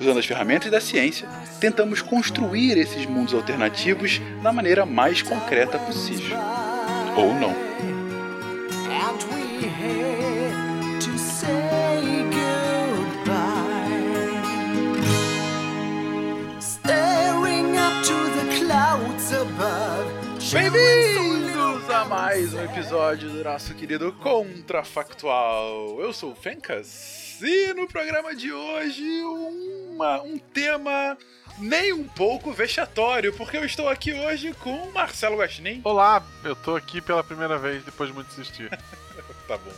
usando as ferramentas da ciência, tentamos construir esses mundos alternativos da maneira mais concreta possível. Ou não. Bem-vindos a mais um episódio do nosso querido Contrafactual. Eu sou o Fencas e no programa de hoje uma, um tema nem um pouco vexatório, porque eu estou aqui hoje com Marcelo Guaxinim. Olá, eu tô aqui pela primeira vez depois de muito insistir. tá bom.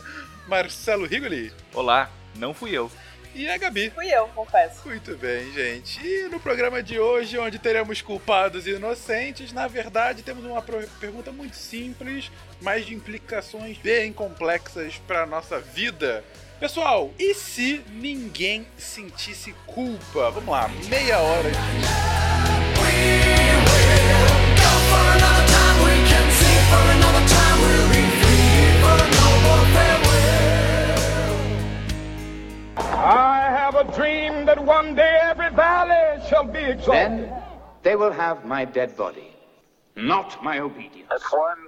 Marcelo Rigoli. Olá, não fui eu. E a Gabi. Fui eu, confesso. Muito bem, gente. E no programa de hoje, onde teremos culpados e inocentes, na verdade temos uma pergunta muito simples, mas de implicações bem complexas para nossa vida. Pessoal, e se ninguém sentisse culpa? Vamos lá, meia hora I have a dream that one day every valley shall be exalted. Then they will have my dead body, not my obedience. That's one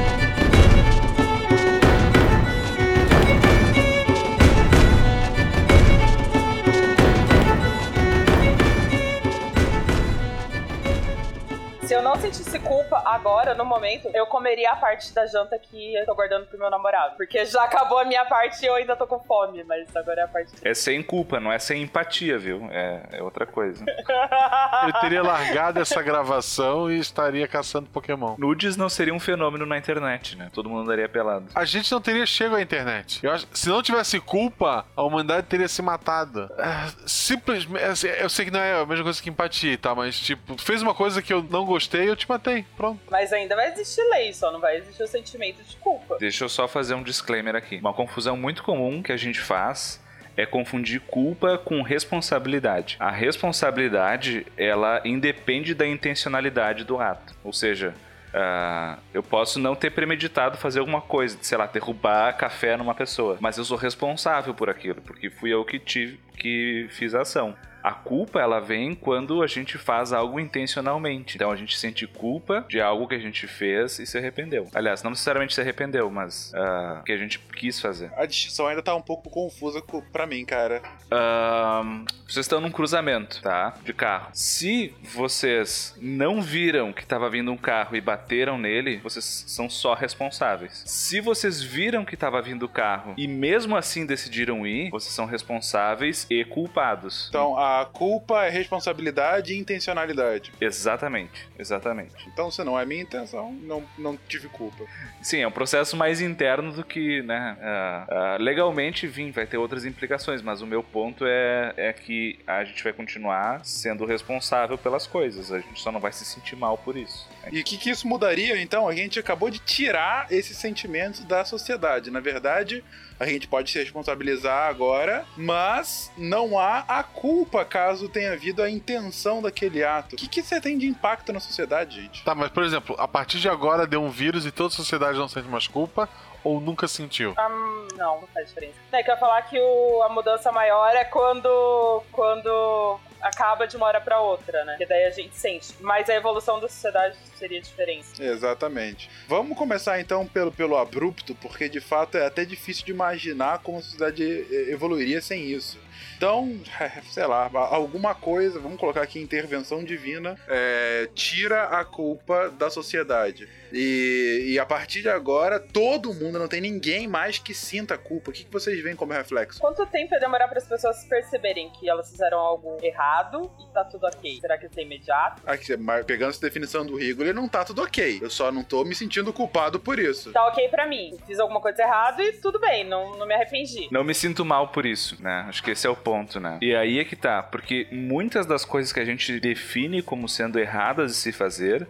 Sentisse culpa agora, no momento, eu comeria a parte da janta que eu tô guardando pro meu namorado. Porque já acabou a minha parte e eu ainda tô com fome, mas agora é a parte É sem culpa, não é sem empatia, viu? É, é outra coisa. Eu teria largado essa gravação e estaria caçando Pokémon. Nudes não seria um fenômeno na internet, né? Todo mundo andaria pelado. A gente não teria chego à internet. Eu acho, se não tivesse culpa, a humanidade teria se matado. É, simplesmente. assim, Eu sei que não é a mesma coisa que empatia, tá? Mas, tipo, fez uma coisa que eu não gostei, eu te matei. Pronto. Mas ainda vai existir lei, só não vai existir o sentimento de culpa. Deixa eu só fazer um disclaimer aqui. Uma confusão muito comum que a gente faz é confundir culpa com responsabilidade. A responsabilidade, ela independe da intencionalidade do ato. Ou seja, ah, eu posso não ter premeditado fazer alguma coisa, sei lá, derrubar café numa pessoa, mas eu sou responsável por aquilo, porque fui eu que tive que fiz a ação. A culpa ela vem quando a gente faz algo intencionalmente. Então a gente sente culpa de algo que a gente fez e se arrependeu. Aliás, não necessariamente se arrependeu, mas ah, que a gente quis fazer. A distinção ainda tá um pouco confusa co- pra mim, cara. Ahn, vocês estão num cruzamento, tá? De carro. Se vocês não viram que tava vindo um carro e bateram nele, vocês são só responsáveis. Se vocês viram que tava vindo o carro e mesmo assim decidiram ir, vocês são responsáveis e culpados. Então, a culpa é responsabilidade e intencionalidade. Exatamente, exatamente. Então, se não é minha intenção, não, não tive culpa. Sim, é um processo mais interno do que, né? ah, ah, legalmente, vim, vai ter outras implicações, mas o meu ponto é, é que a gente vai continuar sendo responsável pelas coisas. A gente só não vai se sentir mal por isso. E o que, que isso mudaria, então? A gente acabou de tirar esses sentimentos da sociedade. Na verdade, a gente pode se responsabilizar agora, mas não há a culpa caso tenha havido a intenção daquele ato. O que, que você tem de impacto na sociedade, gente? Tá, mas por exemplo, a partir de agora deu um vírus e toda a sociedade não sente mais culpa ou nunca sentiu? Hum, não, não faz diferença. É que eu ia falar que o- a mudança maior é quando, quando acaba de uma hora pra outra, né? Que daí a gente sente. Mas a evolução da sociedade seria diferente. Exatamente. Vamos começar então pelo, pelo abrupto, porque de fato é até difícil de imaginar como a sociedade evoluiria sem isso. Então, sei lá, alguma coisa, vamos colocar aqui intervenção divina, é, tira a culpa da sociedade. E, e a partir de agora, todo mundo, não tem ninguém mais que sinta a culpa. O que, que vocês veem como reflexo? Quanto tempo ia demorar para as pessoas perceberem que elas fizeram algo errado e tá tudo ok? Será que isso é imediato? Aqui, mas pegando essa definição do Rigoli, não tá tudo ok. Eu só não tô me sentindo culpado por isso. Tá ok pra mim. Fiz alguma coisa errada e tudo bem, não, não me arrependi. Não me sinto mal por isso, né? Acho que esse é o ponto, né? E aí é que tá, porque muitas das coisas que a gente define como sendo erradas de se fazer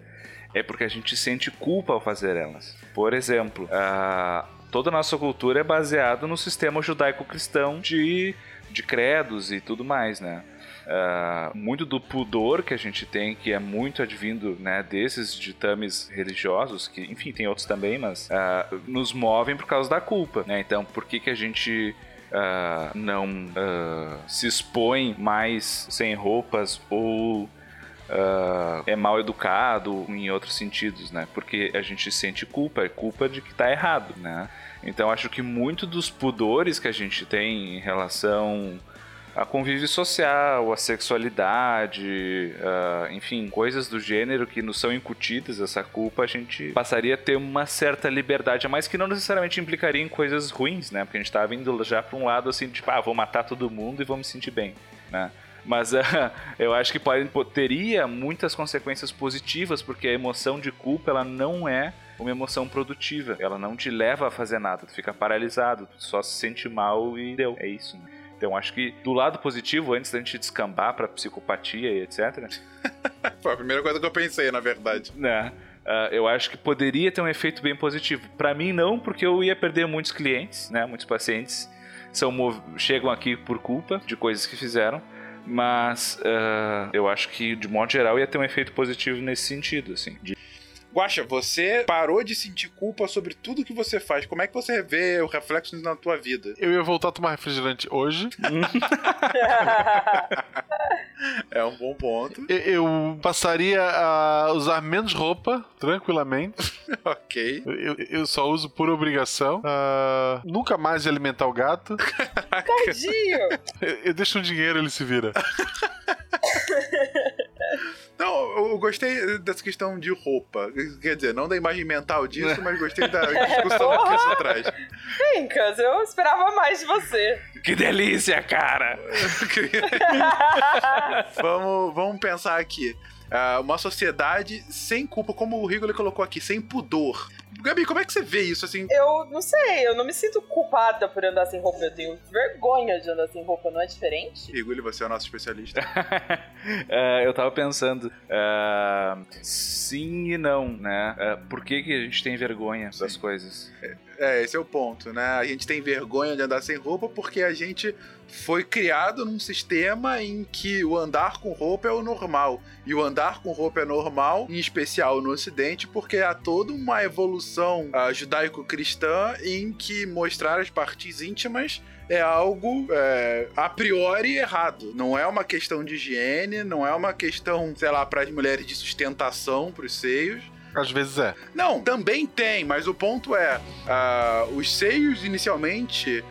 é porque a gente sente culpa ao fazer elas. Por exemplo, a- toda a nossa cultura é baseada no sistema judaico-cristão de, de credos e tudo mais, né? Ah, muito do pudor que a gente tem, que é muito advindo né, desses ditames religiosos, que enfim tem outros também, mas ah, nos movem por causa da culpa. Né? Então, por que, que a gente ah, não ah, se expõe mais sem roupas ou ah, é mal educado em outros sentidos, né? Porque a gente sente culpa, é culpa de que tá errado, né? Então acho que muito dos pudores que a gente tem em relação a convívio social, a sexualidade, enfim, coisas do gênero que nos são incutidas, essa culpa, a gente passaria a ter uma certa liberdade a mais que não necessariamente implicaria em coisas ruins, né? Porque a gente tá vindo já para um lado assim, tipo, ah, vou matar todo mundo e vou me sentir bem, né? Mas ah, eu acho que pode, teria muitas consequências positivas, porque a emoção de culpa ela não é uma emoção produtiva. Ela não te leva a fazer nada, tu fica paralisado, tu só se sente mal e deu. É isso. Né? Então acho que do lado positivo, antes da gente descambar pra psicopatia e etc., Foi a primeira coisa que eu pensei, na verdade. né? ah, eu acho que poderia ter um efeito bem positivo. Pra mim não, porque eu ia perder muitos clientes, né? Muitos pacientes são chegam aqui por culpa de coisas que fizeram. Mas ah, eu acho que, de modo geral, ia ter um efeito positivo nesse sentido, assim. de- Guaxa, você parou de sentir culpa sobre tudo que você faz. Como é que você vê o reflexo na tua vida? Eu ia voltar a tomar refrigerante hoje. É um bom ponto. Eu passaria a usar menos roupa, tranquilamente. ok. Eu, eu só uso por obrigação. Ah, nunca mais alimentar o gato. Tadinho! Eu, eu deixo um dinheiro, ele se vira. Não, eu gostei dessa questão de roupa. Quer dizer, não da imagem mental disso, mas gostei da discussão que isso traz. Fencas, eu esperava mais de você. Que delícia, cara! vamos, vamos pensar aqui. Ah, uma sociedade sem culpa, como o Rigoli colocou aqui, sem pudor. Gabi, como é que você vê isso assim? Eu não sei, eu não me sinto culpada por andar sem roupa. Eu tenho vergonha de andar sem roupa, não é diferente? Rigoli, você é o nosso especialista. Ah, eu tava pensando, ah, sim e não, né? Ah, por que, que a gente tem vergonha das coisas? É, esse é o ponto, né? A gente tem vergonha de andar sem roupa porque a gente foi criado num sistema em que o andar com roupa é o normal. E o andar com roupa é normal, em especial no Ocidente, porque há toda uma evolução ah, judaico-cristã em que mostrar as partes íntimas é algo é, a priori errado. Não é uma questão de higiene, não é uma questão, sei lá, para as mulheres de sustentação para os seios. Às vezes é. Não, também tem, mas o ponto é: ah, os seios inicialmente.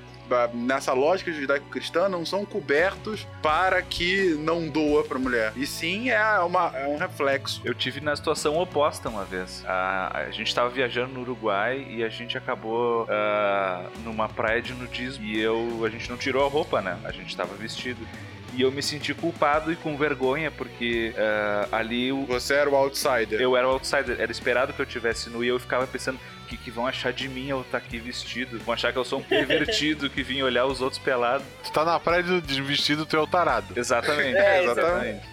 Nessa lógica judaico-cristã, não são cobertos para que não doa para mulher. E sim é, uma, é um reflexo. Eu tive na situação oposta uma vez. A, a gente tava viajando no Uruguai e a gente acabou ah, numa praia de nudismo e eu, a gente não tirou a roupa, né? A gente tava vestido. E eu me senti culpado e com vergonha porque ah, ali o, Você era o outsider. eu era o outsider. Era esperado que eu tivesse nu e eu ficava pensando que, que vão achar de mim eu estar aqui vestido. Vão achar que eu sou um pervertido que vim olhar os outros pelados. Tu tá na praia de de vestido, tu é o tarado. Exatamente. É, exatamente.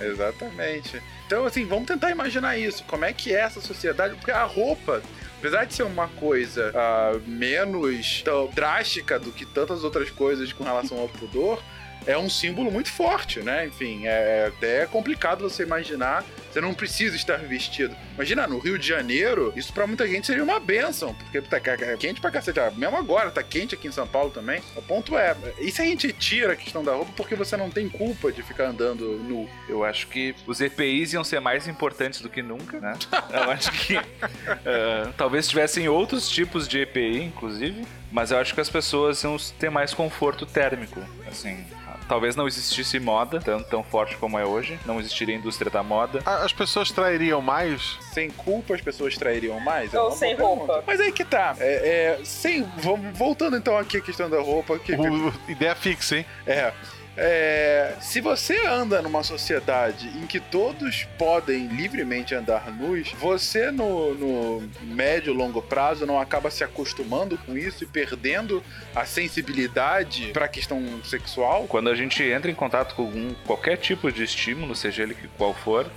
Exatamente. Então, assim, vamos tentar imaginar isso. Como é que é essa sociedade? Porque a roupa, apesar de ser uma coisa ah, menos tão drástica do que tantas outras coisas com relação ao pudor, é um símbolo muito forte, né? Enfim, é até complicado você imaginar, Você não precisa estar vestido. Imagina, no Rio de Janeiro, isso pra muita gente seria uma benção, porque tá quente pra cacete. Ah, Mesmo agora, tá quente aqui em São Paulo também. O ponto é, e se a gente tira a questão da roupa porque você não tem culpa de ficar andando nu? Eu acho que os EPIs iam ser mais importantes do que nunca, né? Eu acho que eh, talvez tivessem outros tipos de EPI, inclusive, mas eu acho que as pessoas iam ter mais conforto térmico, assim. Talvez não existisse moda tão, tão forte como é hoje, não existiria a indústria da moda. As pessoas trairiam mais? Sem culpa as pessoas trairiam mais? É Ou sem pergunta. roupa. Mas aí que tá. É, é, sem, vamos, voltando então aqui à questão da roupa. Que, O- ideia fixa, hein? É. É, se você anda numa sociedade em que todos podem livremente andar nus, você no, no médio longo prazo não acaba se acostumando com isso e perdendo a sensibilidade para a questão sexual? Quando a gente entra em contato com algum, qualquer tipo de estímulo, seja ele qual for,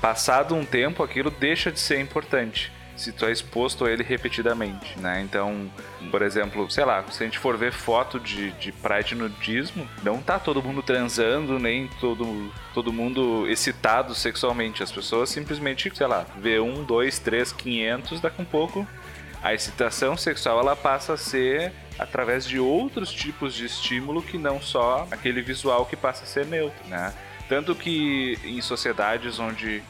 passado um tempo aquilo deixa de ser importante. Se tu é exposto a ele repetidamente, né? Então, por exemplo, sei lá, se a gente for ver foto de, de praia de nudismo, não tá todo mundo transando, nem todo, todo mundo excitado sexualmente. As pessoas simplesmente, sei lá, vê um, dois, três, quinhentos, daqui um pouco a excitação sexual ela passa a ser através de outros tipos de estímulo que não só aquele visual que passa a ser neutro, né? Tanto que em sociedades onde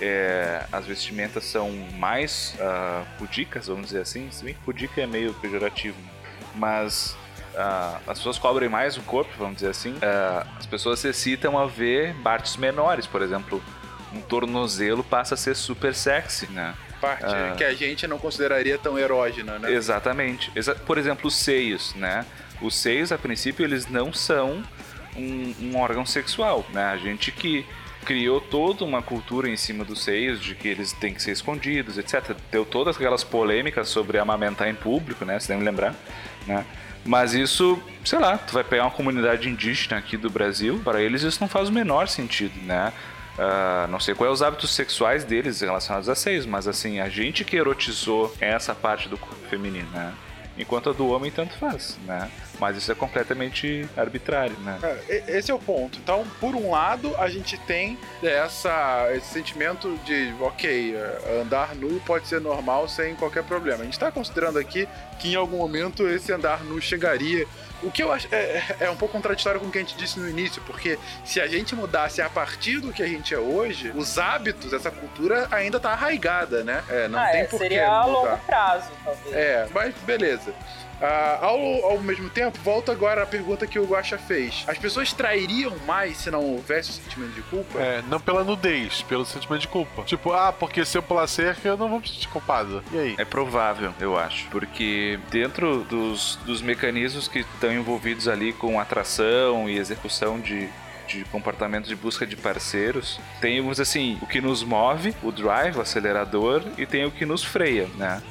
é, as vestimentas são mais ah, pudicas, vamos dizer assim, se bem que pudica é meio pejorativo, mas ah, as pessoas cobrem mais o corpo, vamos dizer assim, ah, as pessoas se excitam a ver partes menores, por exemplo, um tornozelo passa a ser super sexy, né? Parte Ah. que a gente não consideraria tão erógena, né? Exatamente. Exa- Por exemplo, os seios, né? Os seios, a princípio, eles não são um, um órgão sexual, né? A gente que criou toda uma cultura em cima dos seios, de que eles têm que ser escondidos, etc. Deu todas aquelas polêmicas sobre amamentar em público, né? Você deve lembrar, né? Mas isso, sei lá, tu vai pegar uma comunidade indígena aqui do Brasil, para eles isso não faz o menor sentido, né? Ah, não sei quais os hábitos sexuais deles relacionados a seios, mas assim, a gente que erotizou essa parte do corpo feminino, né? Enquanto a do homem tanto faz, né? Mas isso é completamente arbitrário, né? É, Esse é o ponto. Então, por um lado, a gente tem essa, esse sentimento de, ok, é, andar nu pode ser normal sem qualquer problema. A gente está considerando aqui que em algum momento esse andar nu chegaria. O que eu acho é, é um pouco contraditório com o que a gente disse no início, porque se a gente mudasse a partir do que a gente é hoje, os hábitos, essa cultura ainda tá arraigada, né? É, não ah, tem é, por que seria a longo prazo, talvez. É, mas beleza. Ah, ao, ao mesmo tempo, volta agora a pergunta que o Guaxa fez. As pessoas trairiam mais se não houvesse o sentimento de culpa? É, não pela nudez, pelo sentimento de culpa. Tipo, ah, porque se eu pular cerca, eu não vou me sentir culpado. E aí? É provável, eu acho. Porque dentro dos, dos mecanismos que estão envolvidos ali com atração e execução de, de comportamentos de busca de parceiros, temos assim, o que nos move, o drive, o acelerador, e tem o que nos freia, né?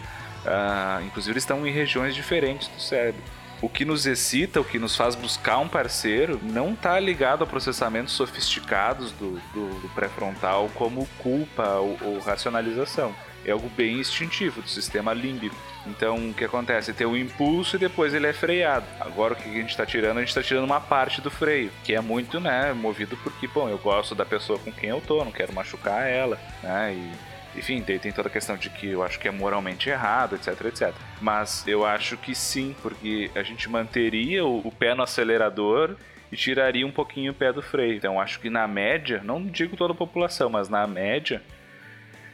Ah, inclusive eles estão em regiões diferentes do cérebro. O que nos excita, o que nos faz buscar um parceiro, não está ligado a processamentos sofisticados do, do, do pré-frontal como culpa ou, ou racionalização. É algo bem instintivo do sistema límbico. Então, o que acontece? Tem o impulso e depois ele é freado. Agora, o que a gente está tirando? A gente está tirando uma parte do freio, que é muito, né, movido porque, bom, eu gosto da pessoa com quem eu tô, não quero machucar ela, né, e enfim, tem, tem toda a questão de que eu acho que é moralmente errado, etc, etc. Mas eu acho que sim, porque a gente manteria o, o pé no acelerador e tiraria um pouquinho o pé do freio. Então acho que na média, não digo toda a população, mas na média,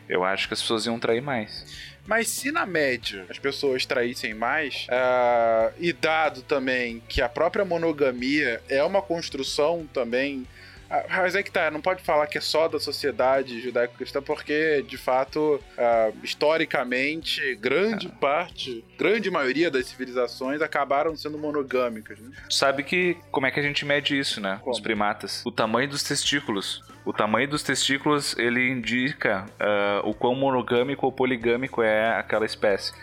eu acho que as pessoas iam trair mais. Mas se na média as pessoas traíssem mais, ah, e dado também que a própria monogamia é uma construção também. Ah, Mas é que tá, não pode falar que é só da sociedade judaico-cristã, porque, de fato, ah, historicamente, grande parte, grande maioria das civilizações acabaram sendo monogâmicas. Né? Sabe que como é que a gente mede isso, né? Como? Os primatas. O tamanho dos testículos. O tamanho dos testículos ele indica ah, o quão monogâmico ou poligâmico é aquela espécie.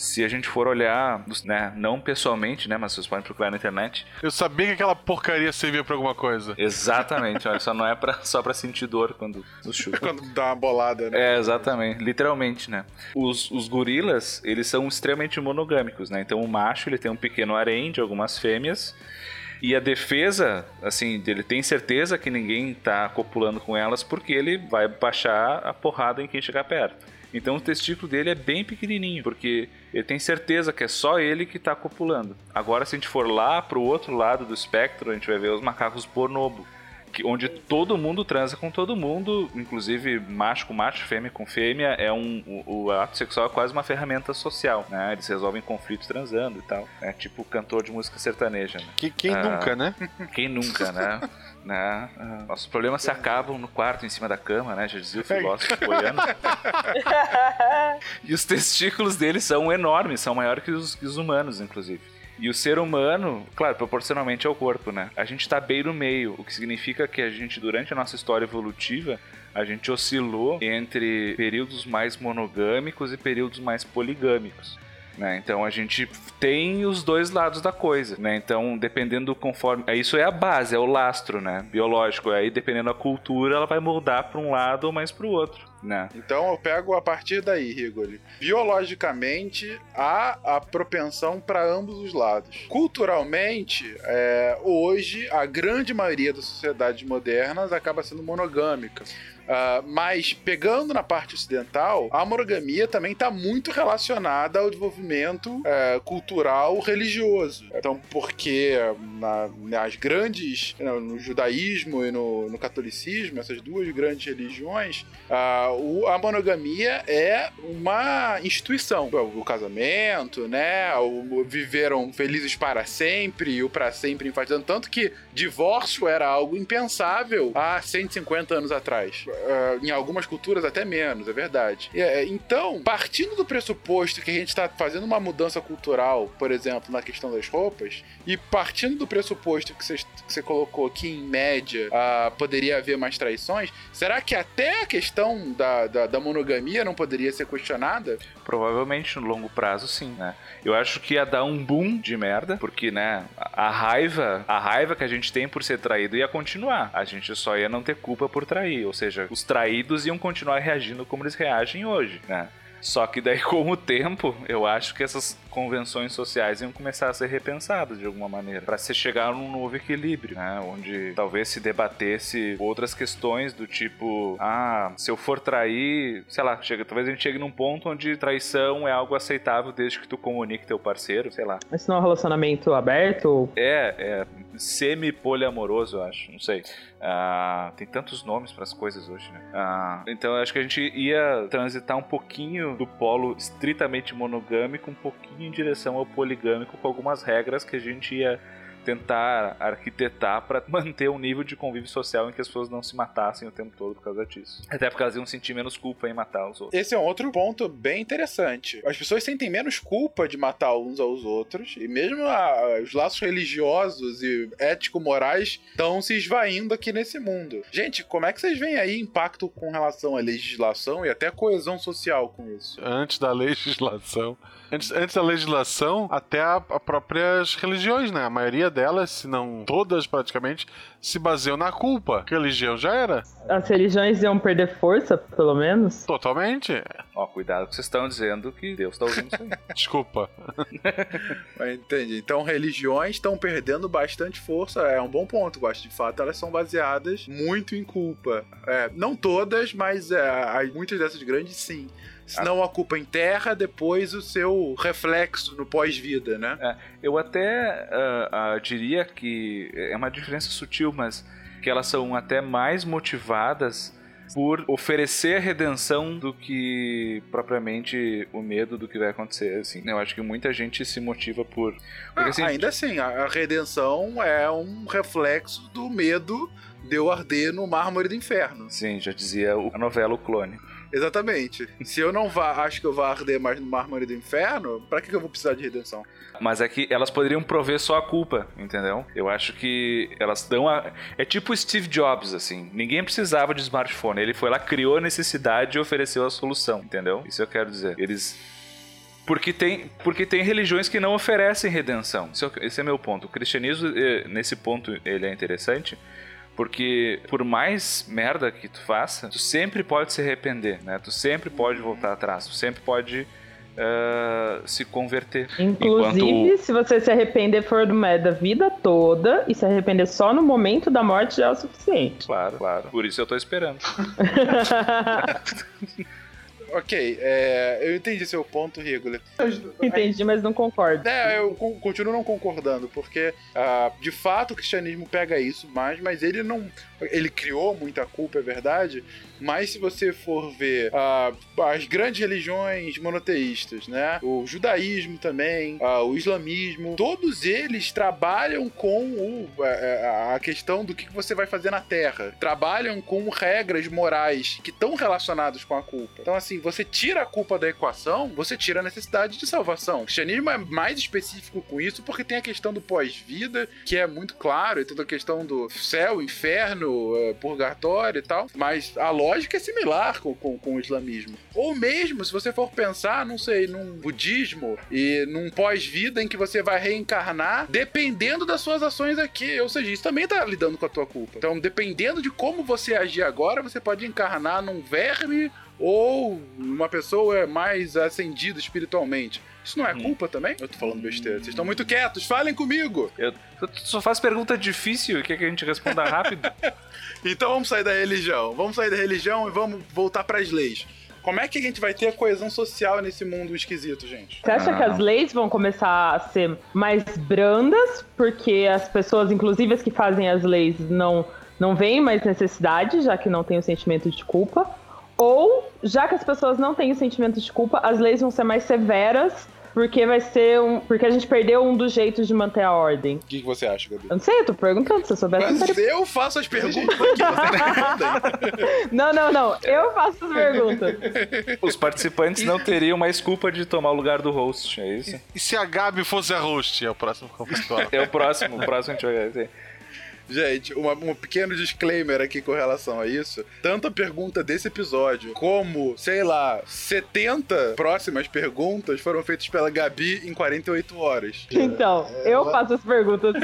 Se a gente for olhar, né, não pessoalmente, né, mas vocês podem procurar na internet. Eu sabia que aquela porcaria servia pra alguma coisa. Exatamente, olha, só não é pra, só pra sentir dor quando nos chupa. Quando dá uma bolada, né? É, exatamente, literalmente, né? Os, os gorilas, eles são extremamente monogâmicos, né? Então o macho, ele tem um pequeno harém de algumas fêmeas E a defesa, assim, ele tem certeza que ninguém tá copulando com elas porque ele vai baixar a porrada em quem chegar perto. Então o testículo dele é bem pequenininho, porque ele tem certeza que é só ele que tá copulando. Agora, se a gente for lá pro outro lado do espectro, a gente vai ver os macacos bonobo. Que, onde todo mundo transa com todo mundo, inclusive macho com macho, fêmea com fêmea, é um, o, o ato sexual é quase uma ferramenta social, né? Eles resolvem conflitos transando e tal. É tipo cantor de música sertaneja. Né? Que, quem Ah. nunca, né? Quem nunca, né? né? Ah, Nossos problemas se acabam no quarto, em cima da cama, né? Já dizia o filósofo goiano. E os testículos deles são enormes, são maiores que os, que os humanos, inclusive. E o ser humano, claro, proporcionalmente ao corpo, né? A gente tá bem no meio, o que significa que a gente, durante a nossa história evolutiva, a gente oscilou entre períodos mais monogâmicos e períodos mais poligâmicos. Né? Então a gente tem os dois lados da coisa, né? Então, dependendo do conforme. é, Isso é a base, é o lastro, né? Biológico. Aí, dependendo da cultura, ela vai moldar para um lado ou mais para o outro, né? Então eu pego a partir daí, Rigoli. Biologicamente, há a propensão para ambos os lados. Culturalmente, é, hoje, a grande maioria das sociedades modernas acaba sendo monogâmica. Ah, mas pegando na parte ocidental, a monogamia também está muito relacionada ao desenvolvimento eh, cultural religioso. Então, porque na- nas grandes, no, judaísmo e no, no catolicismo, essas duas grandes religiões, ah, o- a monogamia é uma instituição. O, o casamento, né? O, viveram felizes para sempre e o para sempre enfatizando. Tanto que divórcio era algo impensável há 150 anos atrás. Ah, em algumas culturas até menos, é verdade. É, então, partindo do pressuposto que a gente está fazendo uma mudança cultural, por exemplo, na questão das roupas, e partindo do pressuposto que você, que você colocou que, em média, ah, poderia haver mais traições, será que até a questão da, da, da monogamia não poderia ser questionada? Provavelmente no longo prazo, sim, né? Eu acho que ia dar um boom de merda, porque, né, a raiva, a raiva que a gente tem por ser traído ia continuar. A gente só ia não ter culpa por trair, ou seja, os traídos iam continuar reagindo como eles reagem hoje, né? Só que daí, com o tempo, eu acho que essas convenções sociais iam começar a ser repensadas de alguma maneira, para se chegar num novo equilíbrio, né? Onde talvez se debatesse outras questões do tipo, ah, se eu for trair, sei lá, chega, talvez a gente chegue num ponto onde traição é algo aceitável desde que tu comunique teu parceiro, sei lá. Mas se não é um relacionamento aberto, É, é semi-poliamoroso, eu acho, não sei. Ah, tem tantos nomes para as coisas hoje, né? Ah, então eu acho que a gente ia transitar um pouquinho do polo estritamente monogâmico, um pouquinho em direção ao poligâmico, com algumas regras que a gente ia tentar arquitetar para manter um nível de convívio social em que as pessoas não se matassem o tempo todo por causa disso. Até porque elas iam sentir menos culpa em matar os outros. Esse é um outro ponto bem interessante. As pessoas sentem menos culpa de matar uns aos outros, e mesmo a- os laços religiosos e ético-morais estão se esvaindo aqui nesse mundo. Gente, como é que vocês veem aí impacto com relação à legislação e até a coesão social com isso? Antes da legislação. Antes, antes da legislação, até a, a próprias religiões, né? A maioria delas, se não todas praticamente, se baseiam na culpa. Que religião já era. as religiões iam perder força, pelo menos. Totalmente. Ó, cuidado que vocês estão dizendo que Deus tá ouvindo isso aí. Desculpa. Mas Entendi. Então, religiões estão perdendo bastante força. É um bom ponto, gosto. De fato, elas são baseadas muito em culpa. É, não todas, mas é, as- muitas dessas grandes, sim. Se não a culpa enterra, depois o seu reflexo no pós-vida, né? É, eu até ah, ah, diria que é uma diferença sutil, mas que elas são até mais motivadas por oferecer a redenção do que propriamente o medo do que vai acontecer. Assim, eu acho que muita gente se motiva por. Ah, assim, ainda assim, a, redenção é um reflexo do medo de eu arder no mármore do inferno. Sim, já dizia o- a novela O Clone. Exatamente. Se eu não vá, acho que eu vou arder mais no mármore do inferno, pra que, eu vou precisar de redenção? Mas é que elas poderiam prover só a culpa, entendeu? Eu acho que elas dão a. É tipo Steve Jobs, assim. Ninguém precisava de smartphone. Ele foi lá, criou a necessidade e ofereceu a solução, entendeu? Isso eu quero dizer. Eles. Porque tem, porque tem religiões que não oferecem redenção. Esse é, esse é meu ponto. O cristianismo, eh, nesse ponto, ele é interessante. Porque por mais merda que tu faça, tu sempre pode se arrepender, né? Tu sempre pode voltar atrás, tu sempre pode uh, se converter. Inclusive, Enquanto... se você se arrepender for do da vida toda e se arrepender só no momento da morte já é o suficiente. Claro, claro. Por isso eu tô esperando. Ok, é, eu entendi seu ponto, Rigoli. Entendi, mas não concordo. É, eu continuo não concordando, porque uh, de fato o cristianismo pega isso mais, mas ele não. Ele criou muita culpa, é verdade, mas se você for ver uh, as grandes religiões monoteístas, né? O judaísmo também, uh, o islamismo, todos eles trabalham com o, a, a questão do que você vai fazer na Terra. Trabalham com regras morais que estão relacionadas com a culpa. Então, assim, você tira a culpa da equação, você tira a necessidade de salvação. O cristianismo é mais específico com isso porque tem a questão do pós-vida, que é muito claro, e toda a questão do céu, inferno, eh, purgatório e tal. Mas a lógica lógica é similar com, com, com, o islamismo. Ou mesmo, se você for pensar, não sei, num budismo e num pós-vida em que você vai reencarnar dependendo das suas ações aqui. Ou seja, isso também tá lidando com a tua culpa. Então, dependendo de como você agir agora, você pode encarnar num verme ou uma pessoa mais ascendida espiritualmente. Isso não é hum. culpa também? Eu tô falando besteira. Vocês estão muito quietos, falem comigo! Eu, só faz pergunta difícil, quer que a gente responda rápido? então vamos sair da religião. Vamos sair da religião e vamos voltar para as leis. Como é que a gente vai ter a coesão social nesse mundo esquisito, gente? Você acha ah. que as leis vão começar a ser mais brandas, porque as pessoas, inclusive as que fazem as leis, não, não veem mais necessidade, já que não tem o sentimento de culpa? Ou, já que as pessoas não têm o sentimento de culpa, as leis vão ser mais severas porque vai ser um. Porque a gente perdeu um dos jeitos de manter a ordem. O que, que, você acha, Gabi? Eu não sei, eu tô perguntando. Se eu soubesse. Mas eu faço as perguntas aqui, você Não, não, não. Eu faço as perguntas. Os participantes não teriam mais culpa de tomar o lugar do host, é isso? E, e se a Gabi fosse a host? É o próximo confessionário. é o próximo, o próximo a gente vai ver. Gente, uma, um pequeno disclaimer aqui com relação a isso. Tanto a pergunta desse episódio, como, sei lá, 70 próximas perguntas foram feitas pela Gabi em 48 horas. Então, eu faço as perguntas.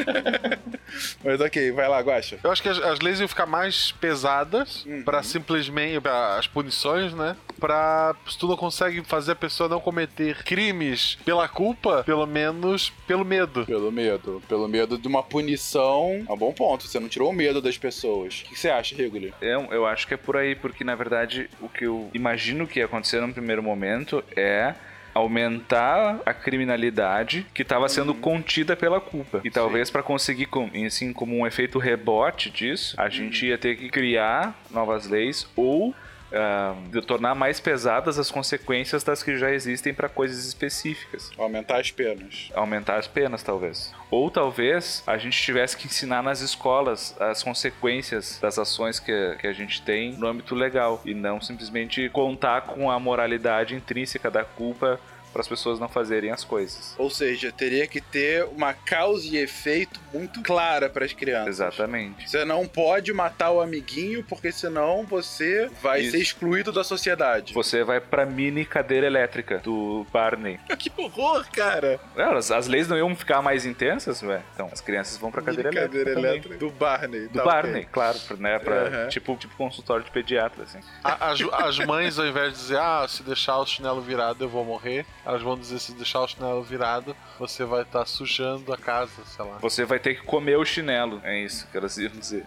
Mas ok, vai lá, Guacha. Eu acho que as, as leis iam ficar mais pesadas uhum. para simplesmente pra as punições, né? Pra se tu não consegue fazer a pessoa não cometer crimes pela culpa, pelo menos pelo medo. Pelo medo. Pelo medo de uma punição. É um bom ponto. Você não tirou o medo das pessoas. O que você acha, Rigoli? Eu, eu acho que é por aí, porque na verdade o que eu imagino que ia acontecer no primeiro momento é aumentar a criminalidade que estava sendo uhum. contida pela culpa. E talvez para conseguir, assim, como um efeito rebote disso, a gente ia ter que criar novas leis ou uh, de tornar mais pesadas as consequências das que já existem para coisas específicas. Aumentar as penas. Aumentar as penas, talvez. Ou talvez a gente tivesse que ensinar nas escolas as consequências das ações que, que a gente tem no âmbito legal e não simplesmente contar com a moralidade intrínseca da culpa para as pessoas não fazerem as coisas. Ou seja, teria que ter uma causa e efeito muito clara para as crianças. Exatamente. Você não pode matar o amiguinho porque senão você vai Isso. ser excluído da sociedade. Você vai para mini cadeira elétrica do Barney. que horror, cara! As, as leis não iam ficar mais intensas, ué. Então, as crianças vão para cadeira, cadeira elétrica. elétrica do Barney. Do tá Barney, okay. claro, né, pra, uhum. tipo, tipo consultório de pediatra, assim. As, as mães, ao invés de dizer, ah, se deixar o chinelo virado eu vou morrer, elas vão dizer se deixar o chinelo virado, você vai estar tá sujando a casa, sei lá. Você vai ter que comer o chinelo. É isso que elas iam dizer.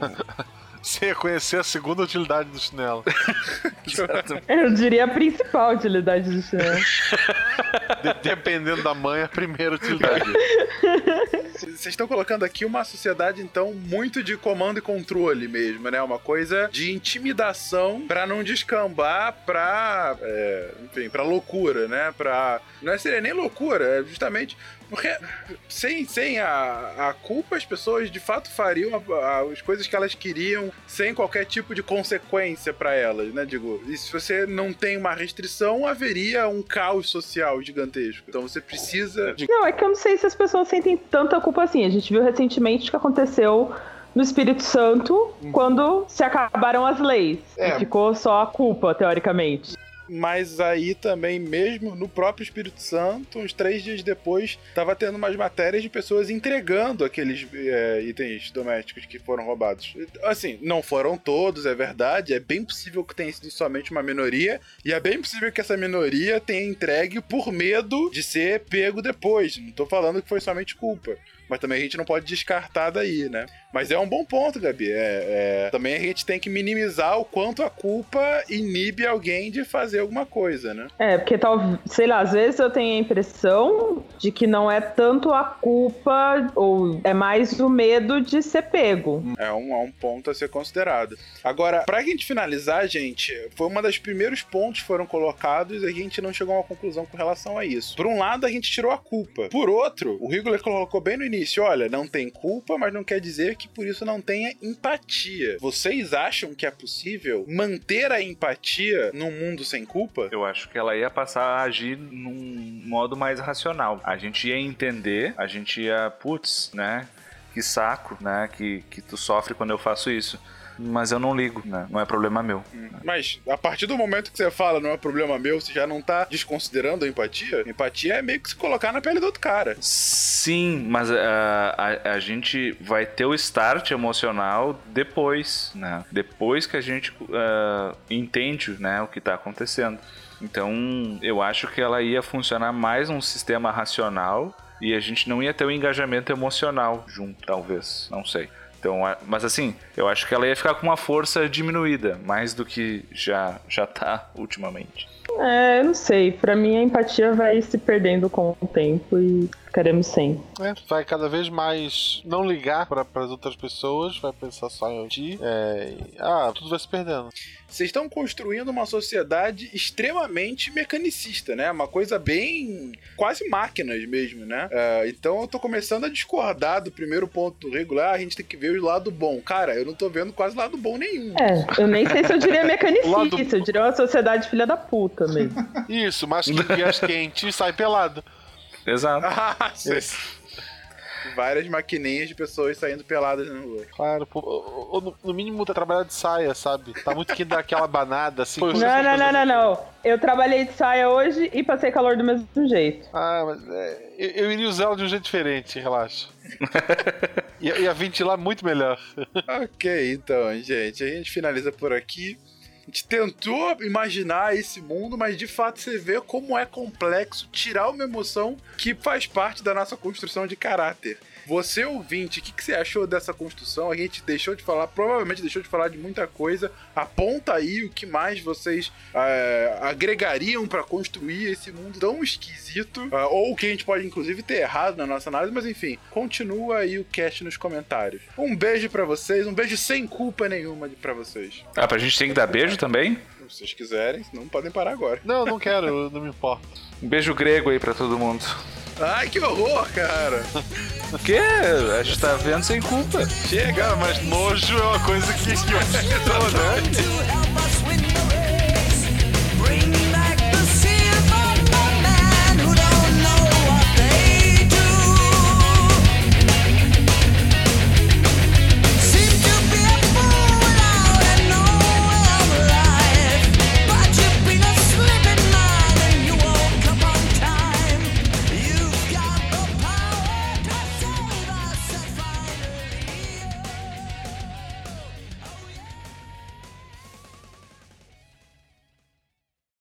Você ia conhecer a segunda utilidade do chinelo. Eu diria a principal utilidade do chinelo. Dependendo da mãe, a primeira utilidade. Vocês estão colocando aqui uma sociedade, então, muito de comando e controle mesmo, né? Uma coisa de intimidação para não descambar pra, é, enfim, pra loucura, né? Pra... Não seria nem loucura, é justamente porque sem, sem a, a culpa, as pessoas de fato fariam a, a, as coisas que elas queriam sem qualquer tipo de consequência para elas, né? Digo, e se você não tem uma restrição, haveria um caos social gigantesco. Então você precisa. De... Não, é que eu não sei se as pessoas sentem tanta culpa assim. A gente viu recentemente o que aconteceu no Espírito Santo hum. quando se acabaram as leis. É. E ficou só a culpa, teoricamente. Mas aí também, mesmo no próprio Espírito Santo, uns três dias depois, tava tendo umas matérias de pessoas entregando aqueles é, itens domésticos que foram roubados. Assim, não foram todos, é verdade, é bem possível que tenha sido somente uma minoria, e é bem possível que essa minoria tenha entregue por medo de ser pego depois. Não tô falando que foi somente culpa. Mas também a gente não pode descartar daí, né? Mas é um bom ponto, Gabi. É, é... Também a gente tem que minimizar o quanto a culpa inibe alguém de fazer alguma coisa, né? É, porque talvez, sei lá, às vezes eu tenho a impressão de que não é tanto a culpa, ou é mais o medo de ser pego. É um, é um ponto a ser considerado. Agora, pra gente finalizar, gente, foi uma das primeiros pontos que foram colocados e a gente não chegou a uma conclusão com relação a isso. Por um lado, a gente tirou a culpa. Por outro, o Rigler colocou bem no início início, olha, não tem culpa, mas não quer dizer que por isso não tenha empatia. Vocês acham que é possível manter a empatia num mundo sem culpa? Eu acho que ela ia passar a agir num modo mais racional. A gente ia entender, a gente ia, putz, né? Que saco, né? Que, que tu sofre quando eu faço isso mas eu não ligo, né? Não é problema meu. Mas a partir do momento que você fala não é problema meu, você já não tá desconsiderando a empatia? Empatia é meio que se colocar na pele do outro cara. Sim, mas uh, a, a gente vai ter o start emocional depois, né? Depois que a gente uh, entende, né, o que tá acontecendo. Então, eu acho que ela ia funcionar mais um sistema racional e a gente não ia ter o um engajamento emocional junto, talvez, não sei. Então, mas assim, eu acho que ela ia ficar com uma força diminuída, mais do que já já tá ultimamente. É, eu não sei. Para mim a empatia vai se perdendo com o tempo e ficaremos sem. É, vai cada vez mais não ligar para as outras pessoas, vai pensar só em ti. É, ah, tudo vai se perdendo. Vocês estão construindo uma sociedade extremamente mecanicista, né? Uma coisa bem. quase máquinas mesmo, né? Uh, então eu tô começando a discordar do primeiro ponto regular. A gente tem que ver o lado bom. Cara, eu não tô vendo quase lado bom nenhum. É, eu nem sei se eu diria mecanicista. lado... Eu diria uma sociedade filha da puta mesmo. Isso, mas que vias quente sai pelado. Exato. Ah, Várias maquininhas de pessoas saindo peladas na rua. Claro, pô, ou, no, no mínimo tá trabalhando de saia, sabe? Tá muito que dar aquela banada assim. não, não, não, não, não. Eu trabalhei de saia hoje e passei calor do mesmo jeito. Ah, mas é, eu, eu iria usar ela de um jeito diferente, relaxa. ia, ia ventilar muito melhor. ok, então, gente, a gente finaliza por aqui gente tentou imaginar esse mundo, mas de fato você vê como é complexo tirar uma emoção que faz parte da nossa construção de caráter. Você, ouvinte, o que, que, você achou dessa construção? A gente deixou de falar, provavelmente deixou de falar de muita coisa. Aponta aí o que mais vocês é, agregariam para construir esse mundo tão esquisito. É, ou o que a gente pode, inclusive, ter errado na nossa análise. Mas enfim, continua aí o cast nos comentários. Um beijo para vocês, um beijo sem culpa nenhuma para vocês. Ah, pra gente tem que dar beijo também? Se vocês quiserem, não podem parar agora. Não, não quero, não me importa. Um beijo grego aí para todo mundo. Ai, que horror, cara. O quê? A gente tá vendo sem culpa. Chega, mas nojo é uma coisa que, que eu né?